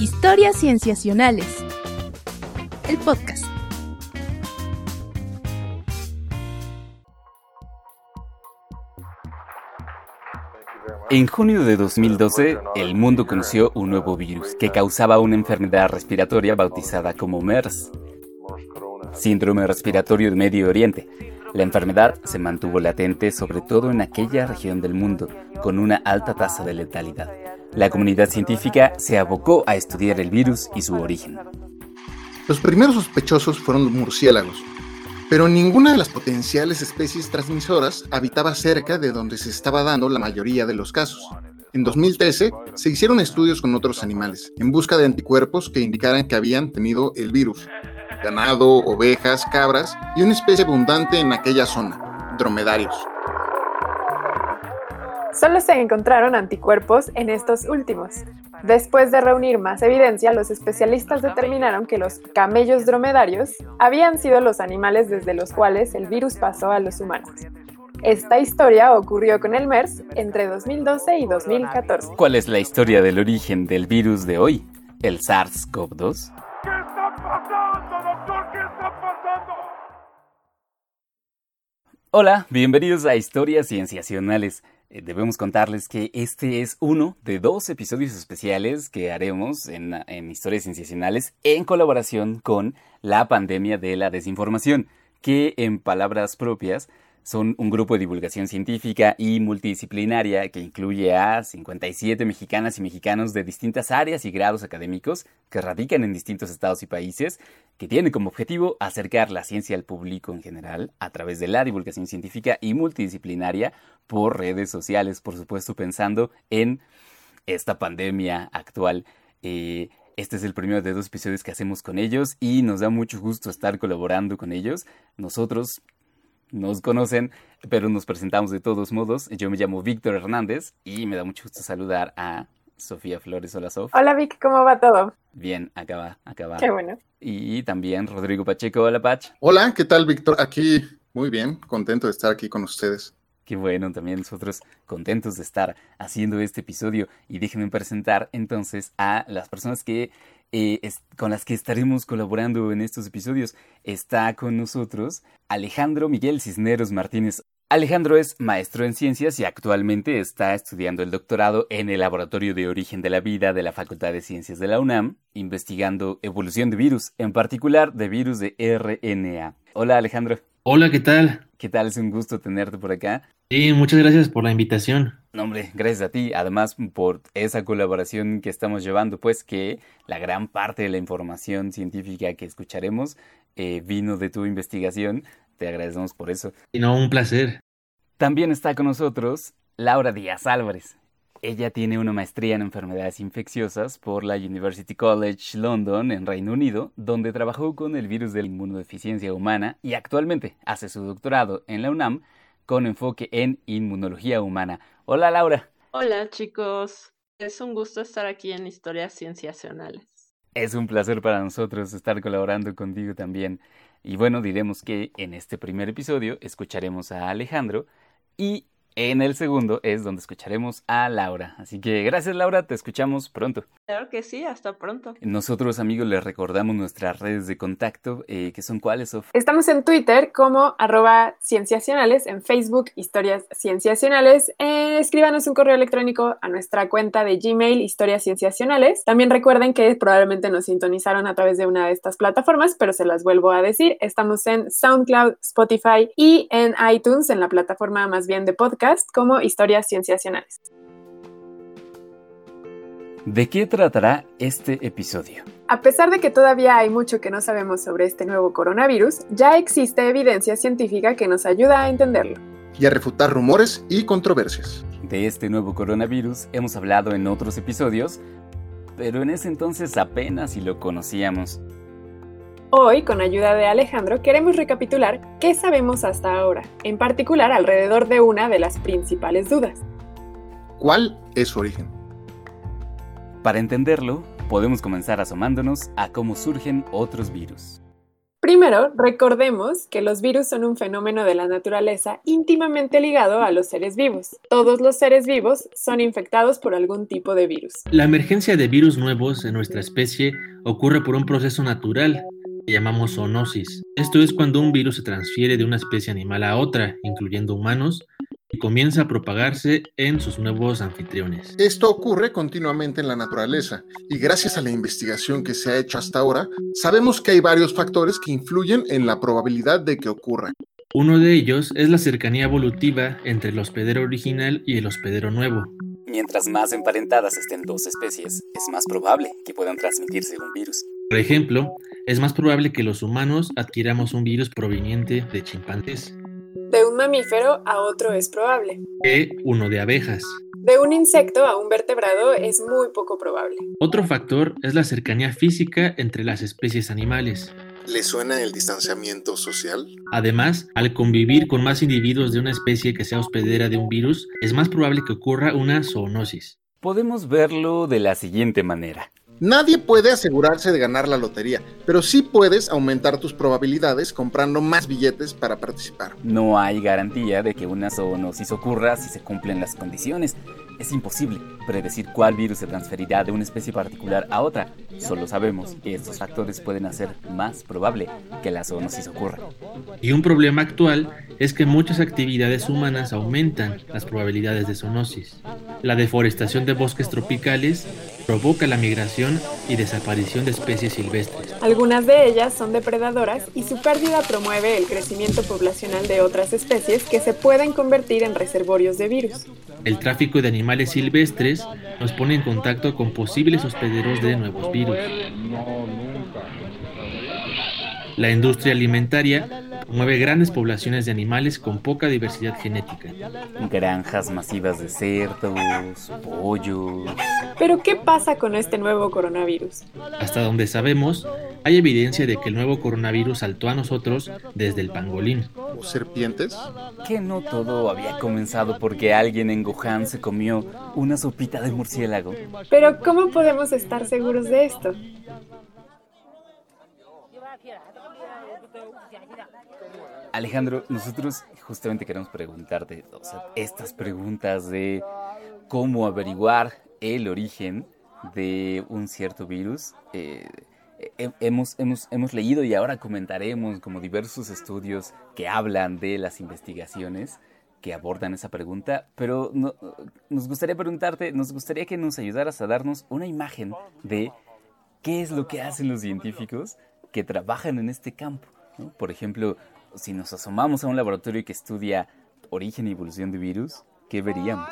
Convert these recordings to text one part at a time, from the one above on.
Historias Cienciacionales. El podcast. En junio de 2012, el mundo conoció un nuevo virus que causaba una enfermedad respiratoria bautizada como MERS, síndrome respiratorio de Medio Oriente. La enfermedad se mantuvo latente sobre todo en aquella región del mundo, con una alta tasa de letalidad. La comunidad científica se abocó a estudiar el virus y su origen. Los primeros sospechosos fueron murciélagos, pero ninguna de las potenciales especies transmisoras habitaba cerca de donde se estaba dando la mayoría de los casos. En 2013 se hicieron estudios con otros animales en busca de anticuerpos que indicaran que habían tenido el virus. Ganado, ovejas, cabras y una especie abundante en aquella zona, dromedarios. Solo se encontraron anticuerpos en estos últimos. Después de reunir más evidencia, los especialistas determinaron que los camellos dromedarios habían sido los animales desde los cuales el virus pasó a los humanos. Esta historia ocurrió con el MERS entre 2012 y 2014. ¿Cuál es la historia del origen del virus de hoy? ¿El SARS-CoV-2? ¿Qué está pasando, doctor? ¿Qué está pasando? Hola, bienvenidos a Historias Cienciacionales. Eh, Debemos contarles que este es uno de dos episodios especiales que haremos en, Historias Cienciacionales en colaboración con la pandemia de la desinformación, que en palabras propias son un grupo de divulgación científica y multidisciplinaria que incluye a 57 mexicanas y mexicanos de distintas áreas y grados académicos que radican en distintos estados y países, que tiene como objetivo acercar la ciencia al público en general a través de la divulgación científica y multidisciplinaria por redes sociales, por supuesto pensando en esta pandemia actual. Eh, este es el primero de dos episodios que hacemos con ellos y nos da mucho gusto estar colaborando con ellos. Nosotros nos conocen, pero nos presentamos de todos modos. Yo me llamo Víctor Hernández y me da mucho gusto saludar a Sofía Flores. Hola, Sof. Hola Vic, ¿cómo va todo? Bien, acaba, acaba. Qué bueno. Y también Rodrigo Pacheco. Hola, Pach. Hola, ¿qué tal, Víctor? Aquí, muy bien, contento de estar aquí con ustedes. Qué bueno, también nosotros contentos de estar haciendo este episodio. Y déjenme presentar entonces a las personas que eh, es- con las que estaremos colaborando en estos episodios. Está con nosotros Alejandro Miguel Cisneros Martínez. Alejandro es maestro en ciencias y actualmente está estudiando el doctorado en el Laboratorio de Origen de la Vida de la Facultad de Ciencias de la UNAM, investigando evolución de virus, en particular de virus de RNA. Hola Alejandro, Hola, ¿qué tal? ¿qué tal? Es un gusto tenerte por acá. Sí, muchas gracias por la invitación. No, hombre, gracias a ti. Además, por esa colaboración que estamos llevando, pues que la gran parte de la información científica que escucharemos eh, vino de tu investigación. Te agradecemos por eso. Y no, un placer. También está con nosotros Laura Díaz Álvarez. Ella tiene una maestría en enfermedades infecciosas por la University College London en Reino Unido, donde trabajó con el virus de la inmunodeficiencia humana y actualmente hace su doctorado en la UNAM con enfoque en inmunología humana. Hola Laura. Hola chicos, es un gusto estar aquí en Historias Cienciacionales. Es un placer para nosotros estar colaborando contigo también. Y bueno, diremos que en este primer episodio escucharemos a Alejandro y en el segundo es donde escucharemos a Laura. Así que gracias Laura, te escuchamos pronto. Claro que sí, hasta pronto. Nosotros amigos les recordamos nuestras redes de contacto, eh, que son cuáles, Sof? Estamos en Twitter como arroba cienciacionales, en Facebook historias cienciacionales. Eh, escríbanos un correo electrónico a nuestra cuenta de Gmail historias cienciacionales. También recuerden que probablemente nos sintonizaron a través de una de estas plataformas, pero se las vuelvo a decir. Estamos en SoundCloud, Spotify y en iTunes, en la plataforma más bien de podcast, como historias cienciacionales. ¿De qué tratará este episodio? A pesar de que todavía hay mucho que no sabemos sobre este nuevo coronavirus, ya existe evidencia científica que nos ayuda a entenderlo. Y a refutar rumores y controversias. De este nuevo coronavirus hemos hablado en otros episodios, pero en ese entonces apenas si lo conocíamos. Hoy, con ayuda de Alejandro, queremos recapitular qué sabemos hasta ahora, en particular alrededor de una de las principales dudas. ¿Cuál es su origen? Para entenderlo, podemos comenzar asomándonos a cómo surgen otros virus. Primero, recordemos que los virus son un fenómeno de la naturaleza íntimamente ligado a los seres vivos. Todos los seres vivos son infectados por algún tipo de virus. La emergencia de virus nuevos en nuestra especie ocurre por un proceso natural que llamamos zoonosis. Esto es cuando un virus se transfiere de una especie animal a otra, incluyendo humanos, y comienza a propagarse en sus nuevos anfitriones. Esto ocurre continuamente en la naturaleza y gracias a la investigación que se ha hecho hasta ahora, sabemos que hay varios factores que influyen en la probabilidad de que ocurra. Uno de ellos es la cercanía evolutiva entre el hospedero original y el hospedero nuevo. Mientras más emparentadas estén dos especies, es más probable que puedan transmitirse un virus. Por ejemplo, es más probable que los humanos adquiramos un virus proveniente de chimpancés de un mamífero a otro es probable. Que uno de abejas. De un insecto a un vertebrado es muy poco probable. Otro factor es la cercanía física entre las especies animales. ¿Le suena el distanciamiento social? Además, al convivir con más individuos de una especie que sea hospedera de un virus, es más probable que ocurra una zoonosis. Podemos verlo de la siguiente manera. Nadie puede asegurarse de ganar la lotería, pero sí puedes aumentar tus probabilidades comprando más billetes para participar. No hay garantía de que una zoonosis ocurra si se cumplen las condiciones. Es imposible predecir cuál virus se transferirá de una especie particular a otra. Solo sabemos que estos factores pueden hacer más probable que la zoonosis ocurra. Y un problema actual es que muchas actividades humanas aumentan las probabilidades de zoonosis. La deforestación de bosques tropicales provoca la migración y desaparición de especies silvestres. Algunas de ellas son depredadoras y su pérdida promueve el crecimiento poblacional de otras especies que se pueden convertir en reservorios de virus. El tráfico de animales silvestres nos pone en contacto con posibles hospederos de nuevos virus. La industria alimentaria mueve grandes poblaciones de animales con poca diversidad genética. Granjas masivas de cerdos, pollos. Pero ¿qué pasa con este nuevo coronavirus? Hasta donde sabemos, hay evidencia de que el nuevo coronavirus saltó a nosotros desde el pangolín. ¿Serpientes? Que no todo había comenzado porque alguien en Wuhan se comió una sopita de murciélago. Pero ¿cómo podemos estar seguros de esto? Alejandro, nosotros justamente queremos preguntarte, estas preguntas de cómo averiguar el origen de un cierto virus. Eh, hemos, hemos, hemos leído y ahora comentaremos como diversos estudios que hablan de las investigaciones que abordan esa pregunta, pero nos gustaría preguntarte, nos gustaría que nos ayudaras a darnos una imagen de qué es lo que hacen los científicos que trabajan en este campo. Por ejemplo, si nos asomamos a un laboratorio que estudia origen y evolución de virus, ¿qué veríamos?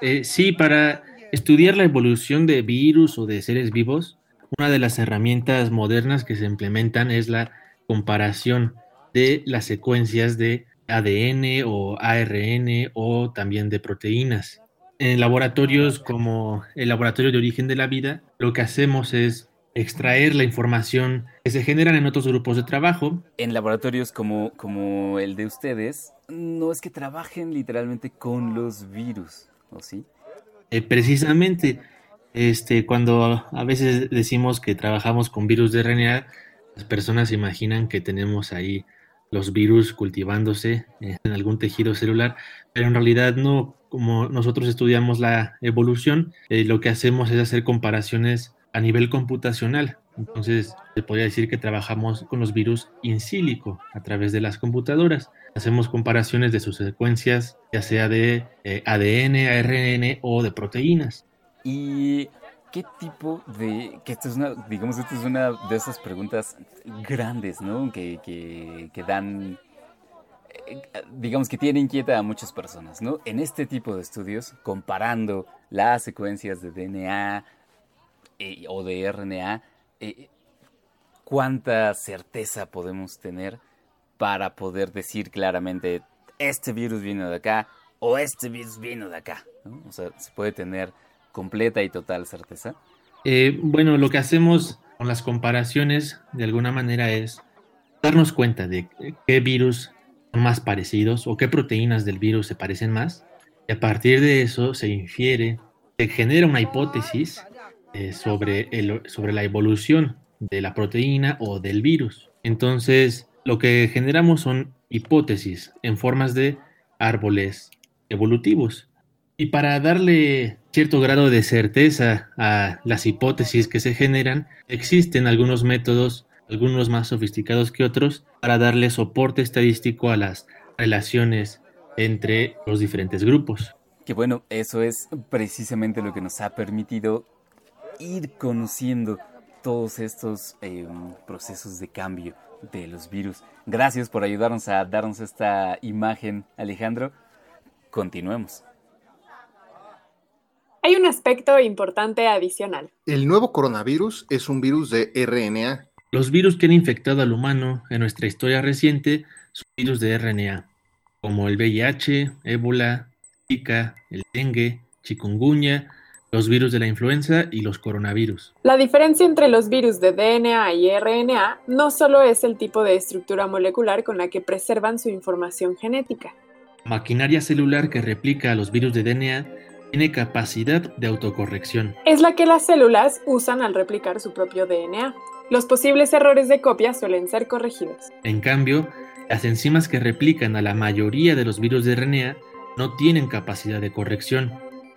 Eh, sí, para estudiar la evolución de virus o de seres vivos, una de las herramientas modernas que se implementan es la comparación de las secuencias de ADN o ARN o también de proteínas. En laboratorios como el Laboratorio de Origen de la Vida, lo que hacemos es extraer la información que se generan en otros grupos de trabajo. En laboratorios como, como el de ustedes, no es que trabajen literalmente con los virus, ¿o sí? Eh, precisamente, este, cuando a veces decimos que trabajamos con virus de RNA, las personas imaginan que tenemos ahí los virus cultivándose en algún tejido celular, pero en realidad no, como nosotros estudiamos la evolución, eh, lo que hacemos es hacer comparaciones a nivel computacional. Entonces, se podría decir que trabajamos con los virus in silico a través de las computadoras. Hacemos comparaciones de sus secuencias, ya sea de eh, ADN, ARN o de proteínas. ¿Y qué tipo de.? Que esto es una, digamos, esto es una de esas preguntas grandes, ¿no? Que, que, que dan. Eh, digamos que tiene inquieta a muchas personas, ¿no? En este tipo de estudios, comparando las secuencias de DNA, eh, o de RNA, eh, ¿cuánta certeza podemos tener para poder decir claramente este virus vino de acá o este virus vino de acá? O sea, ¿se puede tener completa y total certeza? Eh, bueno, lo que hacemos con las comparaciones de alguna manera es darnos cuenta de qué virus son más parecidos o qué proteínas del virus se parecen más. Y a partir de eso se infiere, se genera una hipótesis eh, sobre, el, sobre la evolución de la proteína o del virus. Entonces, lo que generamos son hipótesis en formas de árboles evolutivos. Y para darle cierto grado de certeza a las hipótesis que se generan, existen algunos métodos, algunos más sofisticados que otros, para darle soporte estadístico a las relaciones entre los diferentes grupos. Que bueno, eso es precisamente lo que nos ha permitido ir conociendo todos estos eh, procesos de cambio de los virus. Gracias por ayudarnos a darnos esta imagen, Alejandro. Continuemos. Hay un aspecto importante adicional. El nuevo coronavirus es un virus de RNA. Los virus que han infectado al humano en nuestra historia reciente son virus de RNA, como el VIH, ébola, Zika, el dengue, chikungunya, los virus de la influenza y los coronavirus. La diferencia entre los virus de DNA y RNA no solo es el tipo de estructura molecular con la que preservan su información genética. La maquinaria celular que replica a los virus de DNA tiene capacidad de autocorrección. Es la que las células usan al replicar su propio DNA. Los posibles errores de copia suelen ser corregidos. En cambio, las enzimas que replican a la mayoría de los virus de RNA no tienen capacidad de corrección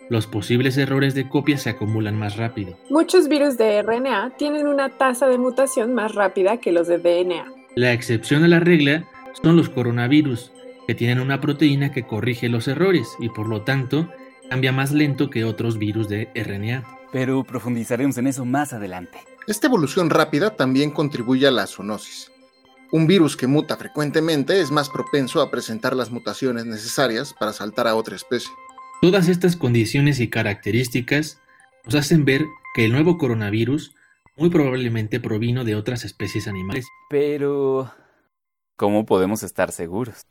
los posibles errores de copia se acumulan más rápido. Muchos virus de RNA tienen una tasa de mutación más rápida que los de DNA. La excepción a la regla son los coronavirus, que tienen una proteína que corrige los errores y por lo tanto cambia más lento que otros virus de RNA. Pero profundizaremos en eso más adelante. Esta evolución rápida también contribuye a la zoonosis. Un virus que muta frecuentemente es más propenso a presentar las mutaciones necesarias para saltar a otra especie. Todas estas condiciones y características nos hacen ver que el nuevo coronavirus muy probablemente provino de otras especies animales. Pero, ¿cómo podemos estar seguros?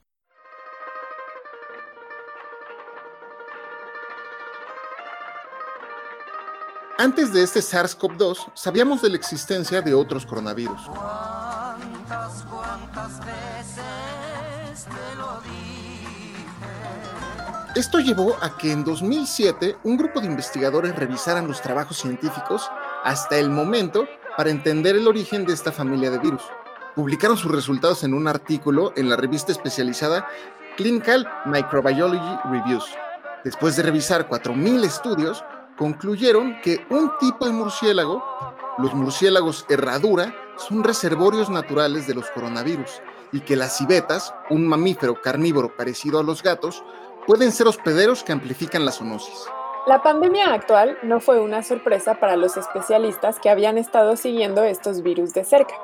Antes de este SARS-CoV-2, sabíamos de la existencia de otros coronavirus. Esto llevó a que en 2007 un grupo de investigadores revisaran los trabajos científicos hasta el momento para entender el origen de esta familia de virus. Publicaron sus resultados en un artículo en la revista especializada Clinical Microbiology Reviews. Después de revisar 4.000 estudios, concluyeron que un tipo de murciélago, los murciélagos herradura, son reservorios naturales de los coronavirus y que las civetas, un mamífero carnívoro parecido a los gatos, pueden ser hospederos que amplifican la zoonosis. La pandemia actual no fue una sorpresa para los especialistas que habían estado siguiendo estos virus de cerca.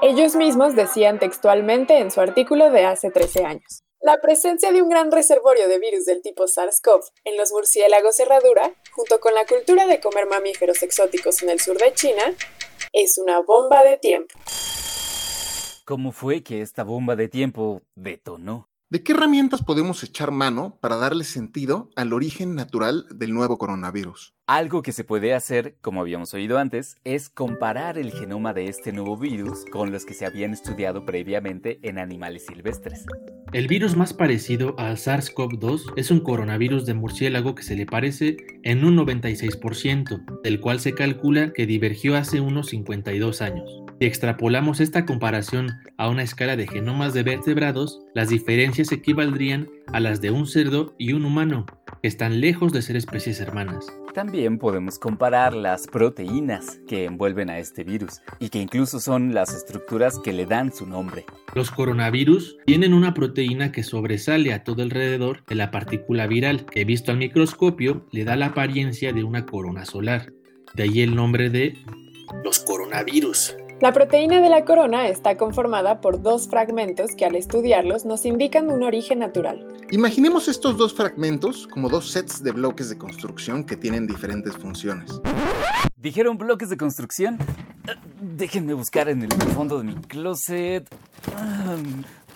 Ellos mismos decían textualmente en su artículo de hace 13 años. La presencia de un gran reservorio de virus del tipo SARS-CoV en los murciélagos herradura, junto con la cultura de comer mamíferos exóticos en el sur de China, es una bomba de tiempo. ¿Cómo fue que esta bomba de tiempo detonó? ¿De qué herramientas podemos echar mano para darle sentido al origen natural del nuevo coronavirus? Algo que se puede hacer, como habíamos oído antes, es comparar el genoma de este nuevo virus con los que se habían estudiado previamente en animales silvestres. El virus más parecido al SARS-CoV-2 es un coronavirus de murciélago que se le parece en un 96%, del cual se calcula que divergió hace unos 52 años. Si extrapolamos esta comparación a una escala de genomas de vertebrados, las diferencias equivaldrían a las de un cerdo y un humano, que están lejos de ser especies hermanas. También podemos comparar las proteínas que envuelven a este virus y que incluso son las estructuras que le dan su nombre. Los coronavirus tienen una proteína que sobresale a todo alrededor de la partícula viral, que visto al microscopio le da la apariencia de una corona solar. De ahí el nombre de los coronavirus. La proteína de la corona está conformada por dos fragmentos que al estudiarlos nos indican un origen natural. Imaginemos estos dos fragmentos como dos sets de bloques de construcción que tienen diferentes funciones. ¿Dijeron bloques de construcción? Eh, déjenme buscar en el fondo de mi closet. Ah,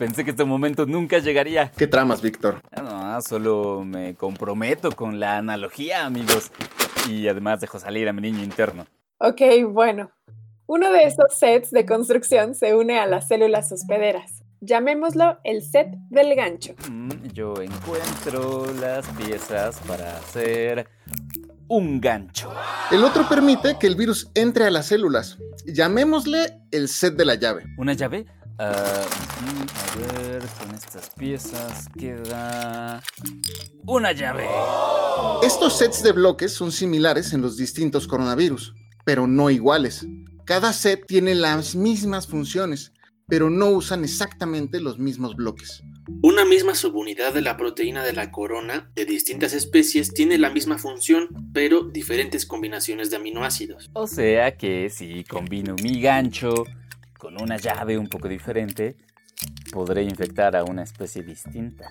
pensé que este momento nunca llegaría. ¿Qué tramas, Víctor? No, solo me comprometo con la analogía, amigos. Y además dejo salir a mi niño interno. Ok, bueno. Uno de esos sets de construcción se une a las células hospederas. Llamémoslo el set del gancho. Mm, yo encuentro las piezas para hacer un gancho. El otro permite que el virus entre a las células. Llamémosle el set de la llave. ¿Una llave? Ah, mm, a ver, con estas piezas queda... ¡Una llave! Estos sets de bloques son similares en los distintos coronavirus, pero no iguales. Cada set tiene las mismas funciones, pero no usan exactamente los mismos bloques. Una misma subunidad de la proteína de la corona de distintas especies tiene la misma función, pero diferentes combinaciones de aminoácidos. O sea que si combino mi gancho con una llave un poco diferente, podré infectar a una especie distinta.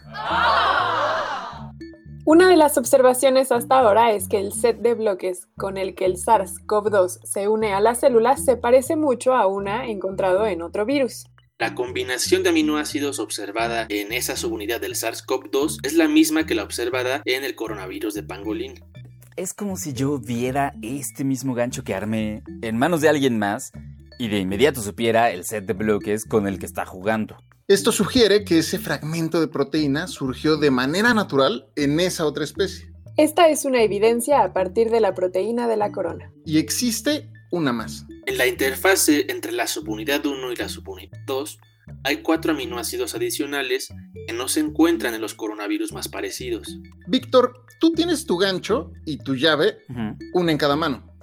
Una de las observaciones hasta ahora es que el set de bloques con el que el SARS-CoV-2 se une a las células se parece mucho a una encontrado en otro virus. La combinación de aminoácidos observada en esa subunidad del SARS-CoV-2 es la misma que la observada en el coronavirus de pangolín. Es como si yo viera este mismo gancho que armé en manos de alguien más y de inmediato supiera el set de bloques con el que está jugando. Esto sugiere que ese fragmento de proteína surgió de manera natural en esa otra especie. Esta es una evidencia a partir de la proteína de la corona. Y existe una más. En la interfase entre la subunidad 1 y la subunidad 2 hay cuatro aminoácidos adicionales que no se encuentran en los coronavirus más parecidos. Víctor, tú tienes tu gancho y tu llave, Ujú. una en cada mano.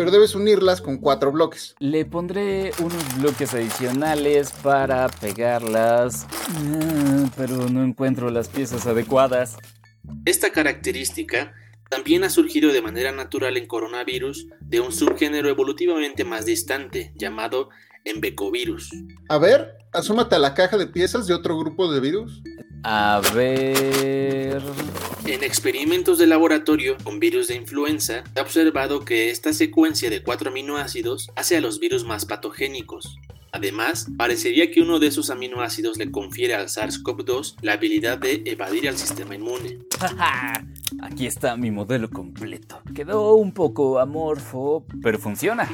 Pero debes unirlas con cuatro bloques. Le pondré unos bloques adicionales para pegarlas, Ah, pero no encuentro las piezas adecuadas. Esta característica también ha surgido de manera natural en coronavirus de un subgénero evolutivamente más distante llamado embecovirus. A ver, asómate a la caja de piezas de otro grupo de virus. A ver... En experimentos de laboratorio con virus de influenza, se ha observado que esta secuencia de cuatro aminoácidos hace a los virus más patogénicos. Además, parecería que uno de esos aminoácidos le confiere al SARS-CoV-2 la habilidad de evadir al sistema inmune. Aquí está mi modelo completo. Quedó un poco amorfo, pero funciona.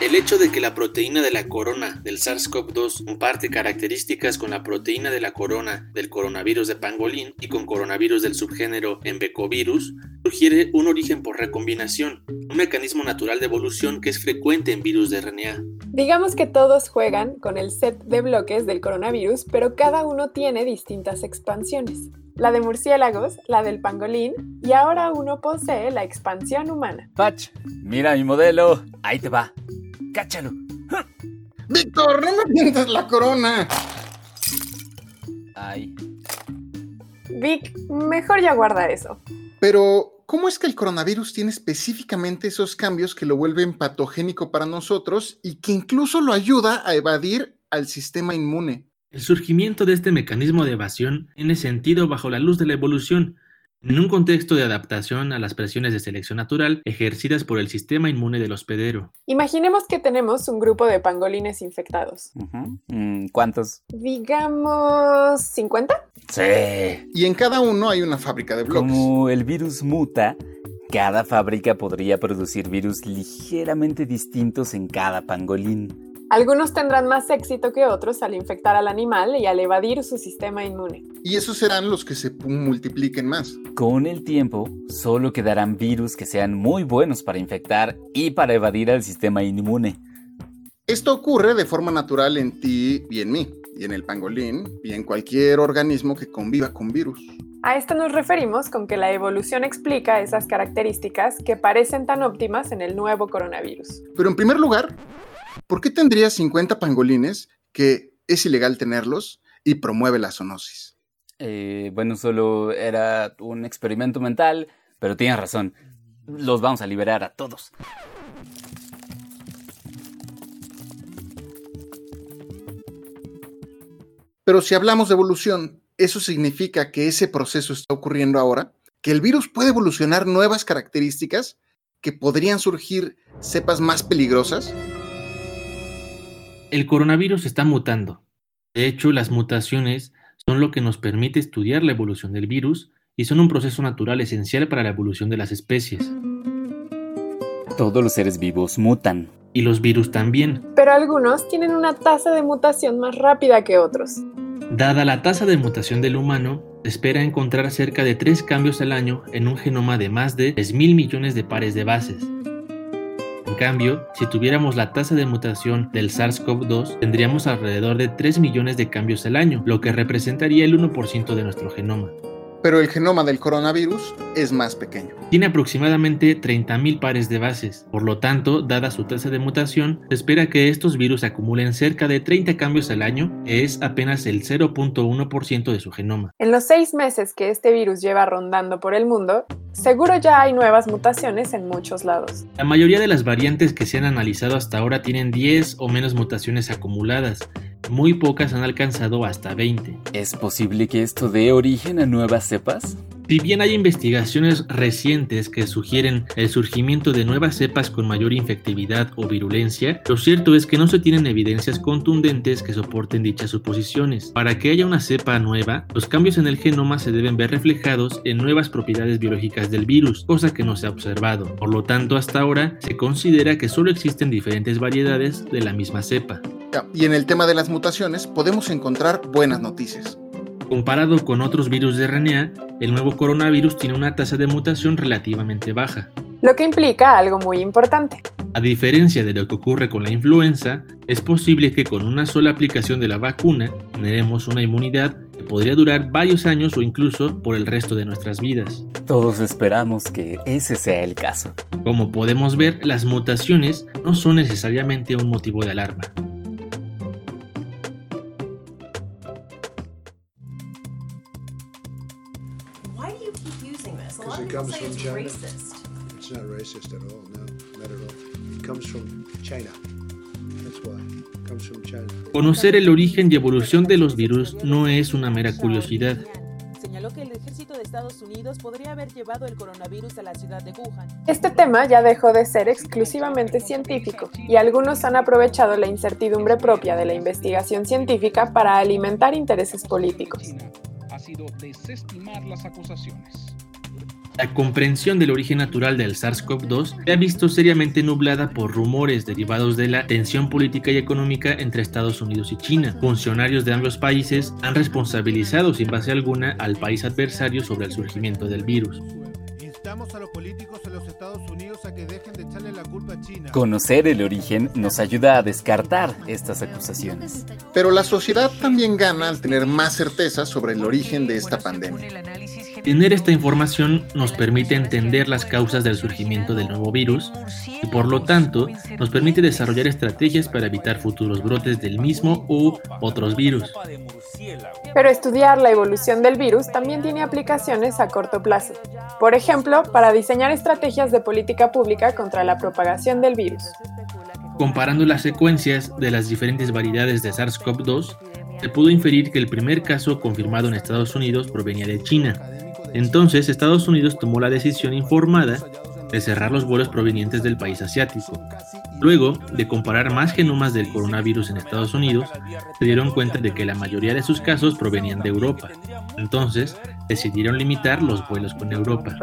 El hecho de que la proteína de la corona del SARS-CoV-2 comparte características con la proteína de la corona del coronavirus de pangolín y con coronavirus del subgénero embecovirus sugiere un origen por recombinación, un mecanismo natural de evolución que es frecuente en virus de RNA. Digamos que todos juegan con el set de bloques del coronavirus, pero cada uno tiene distintas expansiones. La de murciélagos, la del pangolín, y ahora uno posee la expansión humana. Patch, mira mi modelo. Ahí te va. Cáchalo. Víctor, no me mientas la corona. Ay. Vic, mejor ya guarda eso. Pero, ¿cómo es que el coronavirus tiene específicamente esos cambios que lo vuelven patogénico para nosotros y que incluso lo ayuda a evadir al sistema inmune? El surgimiento de este mecanismo de evasión tiene sentido bajo la luz de la evolución, en un contexto de adaptación a las presiones de selección natural ejercidas por el sistema inmune del hospedero. Imaginemos que tenemos un grupo de pangolines infectados. Mm, ¿Cuántos? Digamos 50. Sí. Y en cada uno hay una fábrica de bloques. Como el virus muta, cada fábrica podría producir virus ligeramente distintos en cada pangolín. Algunos tendrán más éxito que otros al infectar al animal y al evadir su sistema inmune. Y esos serán los que se multipliquen más. Con el tiempo, solo quedarán virus que sean muy buenos para infectar y para evadir al sistema inmune. Esto ocurre de forma natural en ti y en mí, y en el pangolín, y en cualquier organismo que conviva con virus. A esto nos referimos con que la evolución explica esas características que parecen tan óptimas en el nuevo coronavirus. Pero en primer lugar, ¿por qué tendrías 50 pangolines que es ilegal tenerlos y promueve la zoonosis? Eh, bueno, solo era un experimento mental, pero tienes razón. Los vamos a liberar a todos. Pero si hablamos de evolución, ¿eso significa que ese proceso está ocurriendo ahora? ¿Que el virus puede evolucionar nuevas características que podrían surgir cepas más peligrosas? El coronavirus está mutando. De hecho, las mutaciones son lo que nos permite estudiar la evolución del virus y son un proceso natural esencial para la evolución de las especies. Todos los seres vivos mutan. Y los virus también. Pero algunos tienen una tasa de mutación más rápida que otros. Dada la tasa de mutación del humano, se espera encontrar cerca de 3 cambios al año en un genoma de más de 3.000 millones de pares de bases. Cambio, si tuviéramos la tasa de mutación del SARS-CoV-2, tendríamos alrededor de 3 millones de cambios al año, lo que representaría el 1% de nuestro genoma pero el genoma del coronavirus es más pequeño. Tiene aproximadamente 30.000 pares de bases, por lo tanto, dada su tasa de mutación, se espera que estos virus acumulen cerca de 30 cambios al año, que es apenas el 0.1% de su genoma. En los seis meses que este virus lleva rondando por el mundo, seguro ya hay nuevas mutaciones en muchos lados. La mayoría de las variantes que se han analizado hasta ahora tienen 10 o menos mutaciones acumuladas, muy pocas han alcanzado hasta 20. ¿Es posible que esto dé origen a nuevas cepas? Si bien hay investigaciones recientes que sugieren el surgimiento de nuevas cepas con mayor infectividad o virulencia, lo cierto es que no se tienen evidencias contundentes que soporten dichas suposiciones. Para que haya una cepa nueva, los cambios en el genoma se deben ver reflejados en nuevas propiedades biológicas del virus, cosa que no se ha observado. Por lo tanto, hasta ahora se considera que solo existen diferentes variedades de la misma cepa. Y en el tema de las mutaciones podemos encontrar buenas noticias. Comparado con otros virus de RNA, el nuevo coronavirus tiene una tasa de mutación relativamente baja. Lo que implica algo muy importante. A diferencia de lo que ocurre con la influenza, es posible que con una sola aplicación de la vacuna generemos una inmunidad que podría durar varios años o incluso por el resto de nuestras vidas. Todos esperamos que ese sea el caso. Como podemos ver, las mutaciones no son necesariamente un motivo de alarma. Comes from China. It's not racist at all. No, not at all. It comes from China. That's why. It comes from China. Conocer el origen y evolución de los virus no es una mera curiosidad. Señaló que el ejército de Estados Unidos podría haber llevado el coronavirus a la ciudad de Wuhan. Este tema ya dejó de ser exclusivamente científico y algunos han aprovechado la incertidumbre propia de la investigación científica para alimentar intereses políticos. Ha sido desestimar las acusaciones. La comprensión del origen natural del SARS-CoV-2 se ha visto seriamente nublada por rumores derivados de la tensión política y económica entre Estados Unidos y China. Funcionarios de ambos países han responsabilizado sin base alguna al país adversario sobre el surgimiento del virus. Instamos a los políticos los Estados Unidos a que dejen de echarle la culpa a China. Conocer el origen nos ayuda a descartar estas acusaciones. Pero la sociedad también gana al tener más certeza sobre el origen de esta pandemia. Tener esta información nos permite entender las causas del surgimiento del nuevo virus y por lo tanto nos permite desarrollar estrategias para evitar futuros brotes del mismo u otros virus. Pero estudiar la evolución del virus también tiene aplicaciones a corto plazo. Por ejemplo, para diseñar estrategias de política pública contra la propagación del virus. Comparando las secuencias de las diferentes variedades de SARS-CoV-2, se pudo inferir que el primer caso confirmado en Estados Unidos provenía de China, entonces Estados Unidos tomó la decisión informada de cerrar los vuelos provenientes del país asiático. Luego de comparar más genomas del coronavirus en Estados Unidos, se dieron cuenta de que la mayoría de sus casos provenían de Europa. Entonces, decidieron limitar los vuelos con Europa.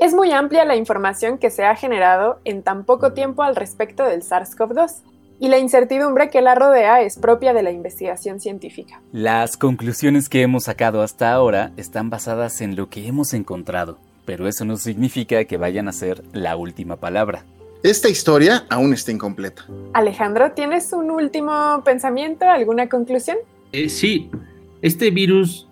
Es muy amplia la información que se ha generado en tan poco tiempo al respecto del SARS-CoV-2 y la incertidumbre que la rodea es propia de la investigación científica. Las conclusiones que hemos sacado hasta ahora están basadas en lo que hemos encontrado, pero eso no significa que vayan a ser la última palabra. Esta historia aún está incompleta. Alejandro, ¿tienes un último pensamiento, alguna conclusión? Eh, sí, este virus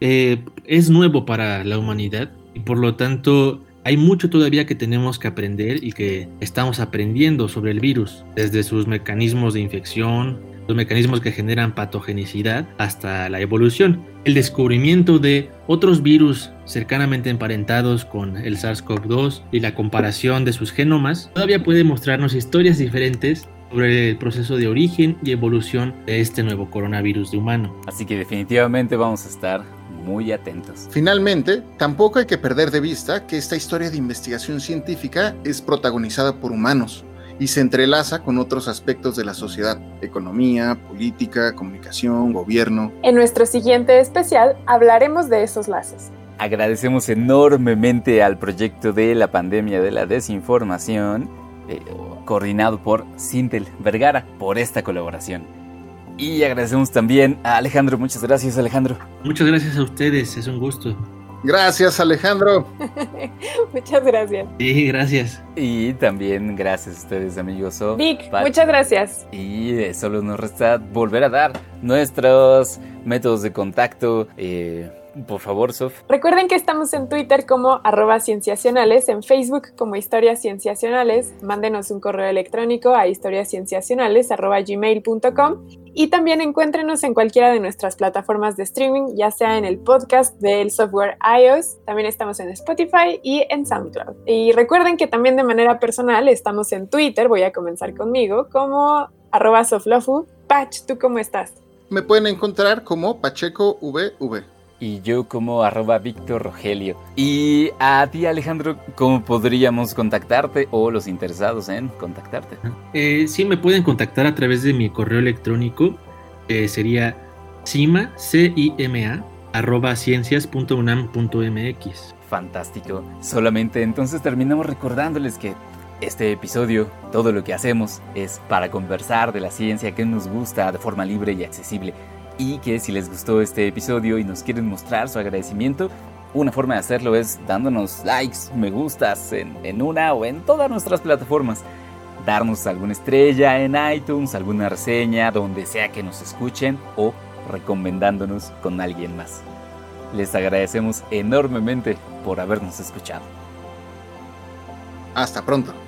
eh, es nuevo para la humanidad y por lo tanto hay mucho todavía que tenemos que aprender y que estamos aprendiendo sobre el virus, desde sus mecanismos de infección, los mecanismos que generan patogenicidad hasta la evolución. El descubrimiento de otros virus cercanamente emparentados con el SARS-CoV-2 y la comparación de sus genomas todavía puede mostrarnos historias diferentes sobre el proceso de origen y evolución de este nuevo coronavirus de humano. Así que definitivamente vamos a estar muy atentos. Finalmente, tampoco hay que perder de vista que esta historia de investigación científica es protagonizada por humanos y se entrelaza con otros aspectos de la sociedad, economía, política, comunicación, gobierno. En nuestro siguiente especial hablaremos de esos lazos. Agradecemos enormemente al proyecto de la pandemia de la desinformación, eh, coordinado por Sintel Vergara, por esta colaboración. Y agradecemos también a Alejandro. Muchas gracias, Alejandro. Muchas gracias a ustedes, es un gusto. Gracias, Alejandro. muchas gracias. Sí, gracias. Y también gracias a ustedes, amigos. Vic, muchas gracias. Y eh, solo nos resta volver a dar nuestros métodos de contacto. Eh, por favor, Sof. Recuerden que estamos en Twitter como arroba cienciacionales, en Facebook como historias cienciacionales. Mándenos un correo electrónico a historiascienciacionales arroba gmail.com y también encuéntrenos en cualquiera de nuestras plataformas de streaming, ya sea en el podcast del software iOS, también estamos en Spotify y en SoundCloud. Y recuerden que también de manera personal estamos en Twitter, voy a comenzar conmigo, como arroba soflofu. Patch, ¿tú cómo estás? Me pueden encontrar como Pacheco VV y yo como arroba Víctor Rogelio. Y a ti Alejandro, ¿cómo podríamos contactarte o los interesados en contactarte? Eh, sí, me pueden contactar a través de mi correo electrónico, eh, sería cima, c i m a arroba ciencias.unam.mx. Fantástico. Solamente entonces terminamos recordándoles que este episodio, todo lo que hacemos es para conversar de la ciencia que nos gusta de forma libre y accesible y que si les gustó este episodio y nos quieren mostrar su agradecimiento, una forma de hacerlo es dándonos likes, me gustas en, en una o en todas nuestras plataformas. Darnos alguna estrella en iTunes, alguna reseña, donde sea que nos escuchen o recomendándonos con alguien más. Les agradecemos enormemente por habernos escuchado. Hasta pronto.